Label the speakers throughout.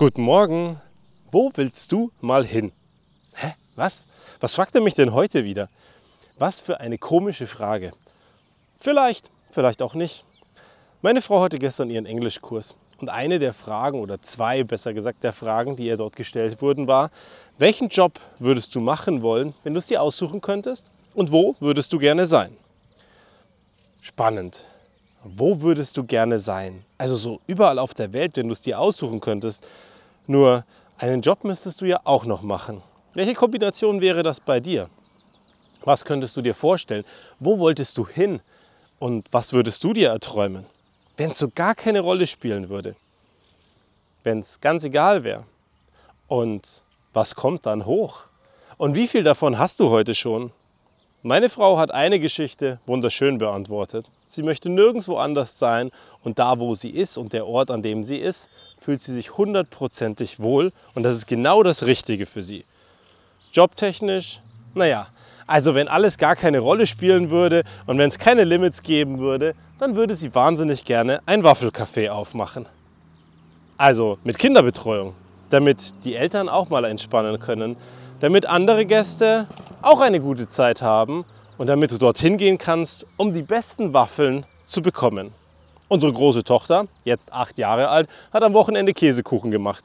Speaker 1: Guten Morgen. Wo willst du mal hin? Hä? Was? Was fragt er mich denn heute wieder? Was für eine komische Frage. Vielleicht, vielleicht auch nicht. Meine Frau hatte gestern ihren Englischkurs und eine der Fragen oder zwei besser gesagt der Fragen, die ihr dort gestellt wurden, war, welchen Job würdest du machen wollen, wenn du es dir aussuchen könntest und wo würdest du gerne sein? Spannend. Wo würdest du gerne sein? Also so überall auf der Welt, wenn du es dir aussuchen könntest. Nur einen Job müsstest du ja auch noch machen. Welche Kombination wäre das bei dir? Was könntest du dir vorstellen? Wo wolltest du hin? Und was würdest du dir erträumen? Wenn es so gar keine Rolle spielen würde. Wenn es ganz egal wäre. Und was kommt dann hoch? Und wie viel davon hast du heute schon? Meine Frau hat eine Geschichte wunderschön beantwortet. Sie möchte nirgendwo anders sein und da, wo sie ist und der Ort, an dem sie ist, fühlt sie sich hundertprozentig wohl und das ist genau das Richtige für sie. Jobtechnisch, naja, also wenn alles gar keine Rolle spielen würde und wenn es keine Limits geben würde, dann würde sie wahnsinnig gerne ein Waffelcafé aufmachen. Also mit Kinderbetreuung, damit die Eltern auch mal entspannen können, damit andere Gäste auch eine gute Zeit haben und damit du dorthin gehen kannst, um die besten Waffeln zu bekommen. Unsere große Tochter, jetzt acht Jahre alt, hat am Wochenende Käsekuchen gemacht.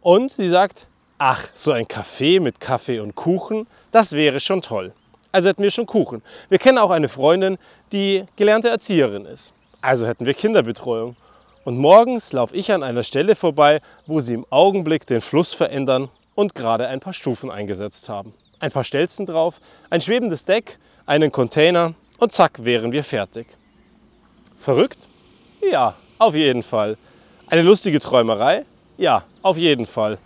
Speaker 1: Und sie sagt, ach, so ein Kaffee mit Kaffee und Kuchen, das wäre schon toll. Also hätten wir schon Kuchen. Wir kennen auch eine Freundin, die gelernte Erzieherin ist. Also hätten wir Kinderbetreuung. Und morgens laufe ich an einer Stelle vorbei, wo sie im Augenblick den Fluss verändern und gerade ein paar Stufen eingesetzt haben ein paar Stelzen drauf, ein schwebendes Deck, einen Container und zack wären wir fertig. Verrückt? Ja, auf jeden Fall. Eine lustige Träumerei? Ja, auf jeden Fall.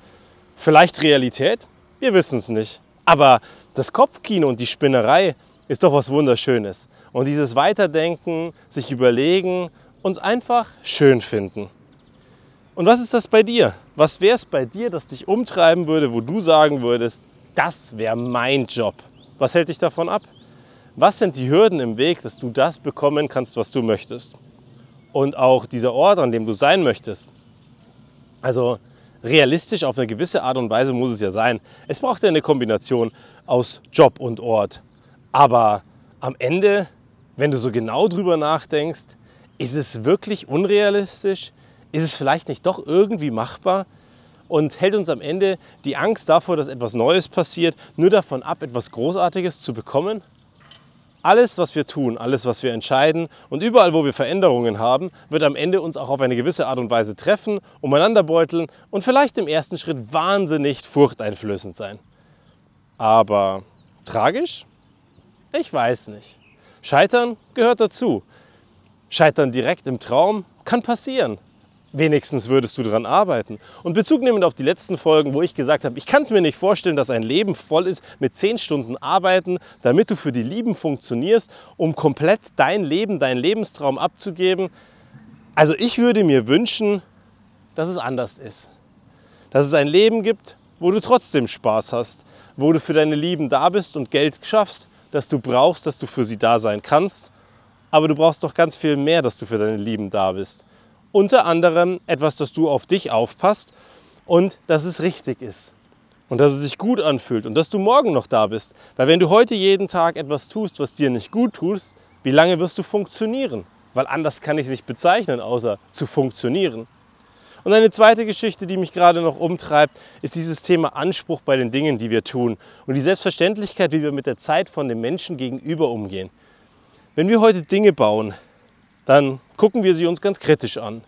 Speaker 1: Vielleicht Realität? Wir wissen es nicht. Aber das Kopfkino und die Spinnerei ist doch was Wunderschönes. Und dieses Weiterdenken, sich überlegen, uns einfach schön finden. Und was ist das bei dir? Was wäre es bei dir, das dich umtreiben würde, wo du sagen würdest, das wäre mein Job. Was hält dich davon ab? Was sind die Hürden im Weg, dass du das bekommen kannst, was du möchtest? Und auch dieser Ort, an dem du sein möchtest. Also realistisch auf eine gewisse Art und Weise muss es ja sein. Es braucht ja eine Kombination aus Job und Ort. Aber am Ende, wenn du so genau drüber nachdenkst, ist es wirklich unrealistisch? Ist es vielleicht nicht doch irgendwie machbar? und hält uns am Ende die Angst davor, dass etwas Neues passiert, nur davon ab, etwas Großartiges zu bekommen? Alles, was wir tun, alles, was wir entscheiden und überall, wo wir Veränderungen haben, wird am Ende uns auch auf eine gewisse Art und Weise treffen, umeinander beuteln und vielleicht im ersten Schritt wahnsinnig furchteinflößend sein. Aber tragisch? Ich weiß nicht. Scheitern gehört dazu. Scheitern direkt im Traum kann passieren wenigstens würdest du daran arbeiten. Und Bezug nehmend auf die letzten Folgen, wo ich gesagt habe, ich kann es mir nicht vorstellen, dass ein Leben voll ist mit 10 Stunden Arbeiten, damit du für die Lieben funktionierst, um komplett dein Leben, deinen Lebenstraum abzugeben. Also ich würde mir wünschen, dass es anders ist. Dass es ein Leben gibt, wo du trotzdem Spaß hast, wo du für deine Lieben da bist und Geld schaffst, das du brauchst, dass du für sie da sein kannst. Aber du brauchst doch ganz viel mehr, dass du für deine Lieben da bist. Unter anderem etwas, dass du auf dich aufpasst und dass es richtig ist. Und dass es sich gut anfühlt und dass du morgen noch da bist. Weil wenn du heute jeden Tag etwas tust, was dir nicht gut tut, wie lange wirst du funktionieren? Weil anders kann ich es nicht bezeichnen, außer zu funktionieren. Und eine zweite Geschichte, die mich gerade noch umtreibt, ist dieses Thema Anspruch bei den Dingen, die wir tun. Und die Selbstverständlichkeit, wie wir mit der Zeit von den Menschen gegenüber umgehen. Wenn wir heute Dinge bauen, dann gucken wir sie uns ganz kritisch an.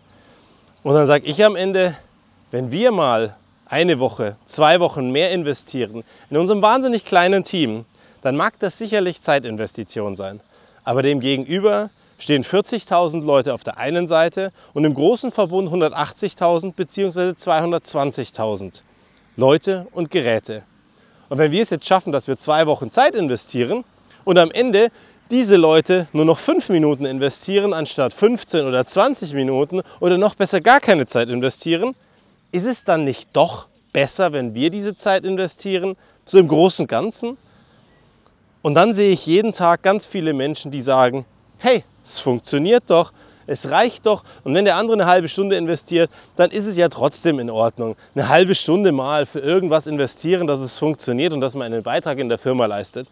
Speaker 1: Und dann sage ich am Ende, wenn wir mal eine Woche, zwei Wochen mehr investieren in unserem wahnsinnig kleinen Team, dann mag das sicherlich Zeitinvestition sein. Aber dem gegenüber stehen 40.000 Leute auf der einen Seite und im großen Verbund 180.000 bzw. 220.000 Leute und Geräte. Und wenn wir es jetzt schaffen, dass wir zwei Wochen Zeit investieren und am Ende diese Leute nur noch fünf Minuten investieren anstatt 15 oder 20 Minuten oder noch besser gar keine Zeit investieren, ist es dann nicht doch besser, wenn wir diese Zeit investieren, so im Großen Ganzen? Und dann sehe ich jeden Tag ganz viele Menschen, die sagen, hey, es funktioniert doch, Es reicht doch. Und wenn der andere eine halbe Stunde investiert, dann ist es ja trotzdem in Ordnung. Eine halbe Stunde mal für irgendwas investieren, dass es funktioniert und dass man einen Beitrag in der Firma leistet.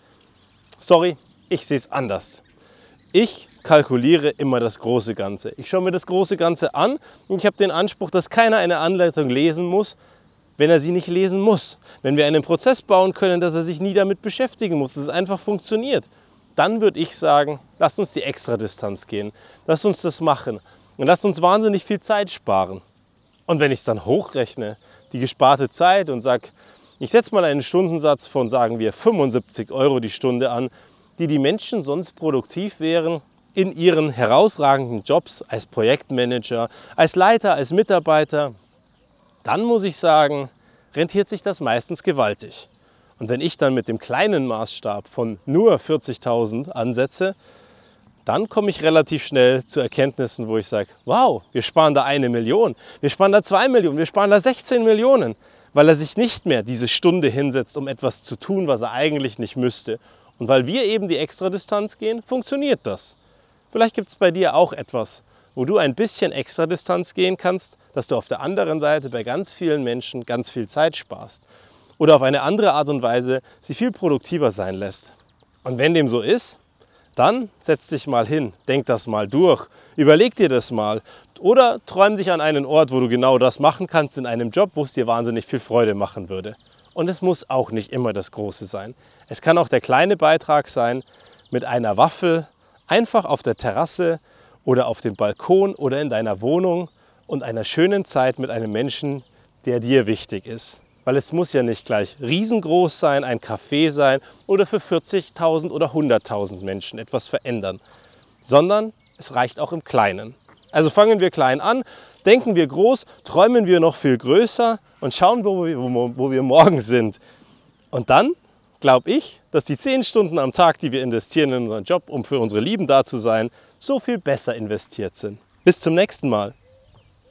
Speaker 1: Sorry, ich sehe es anders. Ich kalkuliere immer das große Ganze. Ich schaue mir das große Ganze an und ich habe den Anspruch, dass keiner eine Anleitung lesen muss, wenn er sie nicht lesen muss. Wenn wir einen Prozess bauen können, dass er sich nie damit beschäftigen muss, dass es einfach funktioniert, dann würde ich sagen, lasst uns die Extradistanz gehen. Lasst uns das machen. Und lasst uns wahnsinnig viel Zeit sparen. Und wenn ich es dann hochrechne, die gesparte Zeit und sage, ich setze mal einen Stundensatz von, sagen wir, 75 Euro die Stunde an, die die Menschen sonst produktiv wären in ihren herausragenden Jobs als Projektmanager, als Leiter, als Mitarbeiter, dann muss ich sagen, rentiert sich das meistens gewaltig. Und wenn ich dann mit dem kleinen Maßstab von nur 40.000 ansetze, dann komme ich relativ schnell zu Erkenntnissen, wo ich sage, wow, wir sparen da eine Million, wir sparen da zwei Millionen, wir sparen da 16 Millionen, weil er sich nicht mehr diese Stunde hinsetzt, um etwas zu tun, was er eigentlich nicht müsste. Und weil wir eben die Extradistanz gehen, funktioniert das. Vielleicht gibt es bei dir auch etwas, wo du ein bisschen Extradistanz gehen kannst, dass du auf der anderen Seite bei ganz vielen Menschen ganz viel Zeit sparst oder auf eine andere Art und Weise sie viel produktiver sein lässt. Und wenn dem so ist, dann setz dich mal hin, denk das mal durch, überleg dir das mal oder träum dich an einen Ort, wo du genau das machen kannst in einem Job, wo es dir wahnsinnig viel Freude machen würde. Und es muss auch nicht immer das Große sein. Es kann auch der kleine Beitrag sein, mit einer Waffel einfach auf der Terrasse oder auf dem Balkon oder in deiner Wohnung und einer schönen Zeit mit einem Menschen, der dir wichtig ist weil es muss ja nicht gleich riesengroß sein, ein Café sein oder für 40.000 oder 100.000 Menschen etwas verändern, sondern es reicht auch im Kleinen. Also fangen wir klein an, denken wir groß, träumen wir noch viel größer und schauen, wo wir, wo, wir morgen sind. Und dann glaube ich, dass die 10 Stunden am Tag, die wir investieren in unseren Job, um für unsere Lieben da zu sein, so viel besser investiert sind. Bis zum nächsten Mal.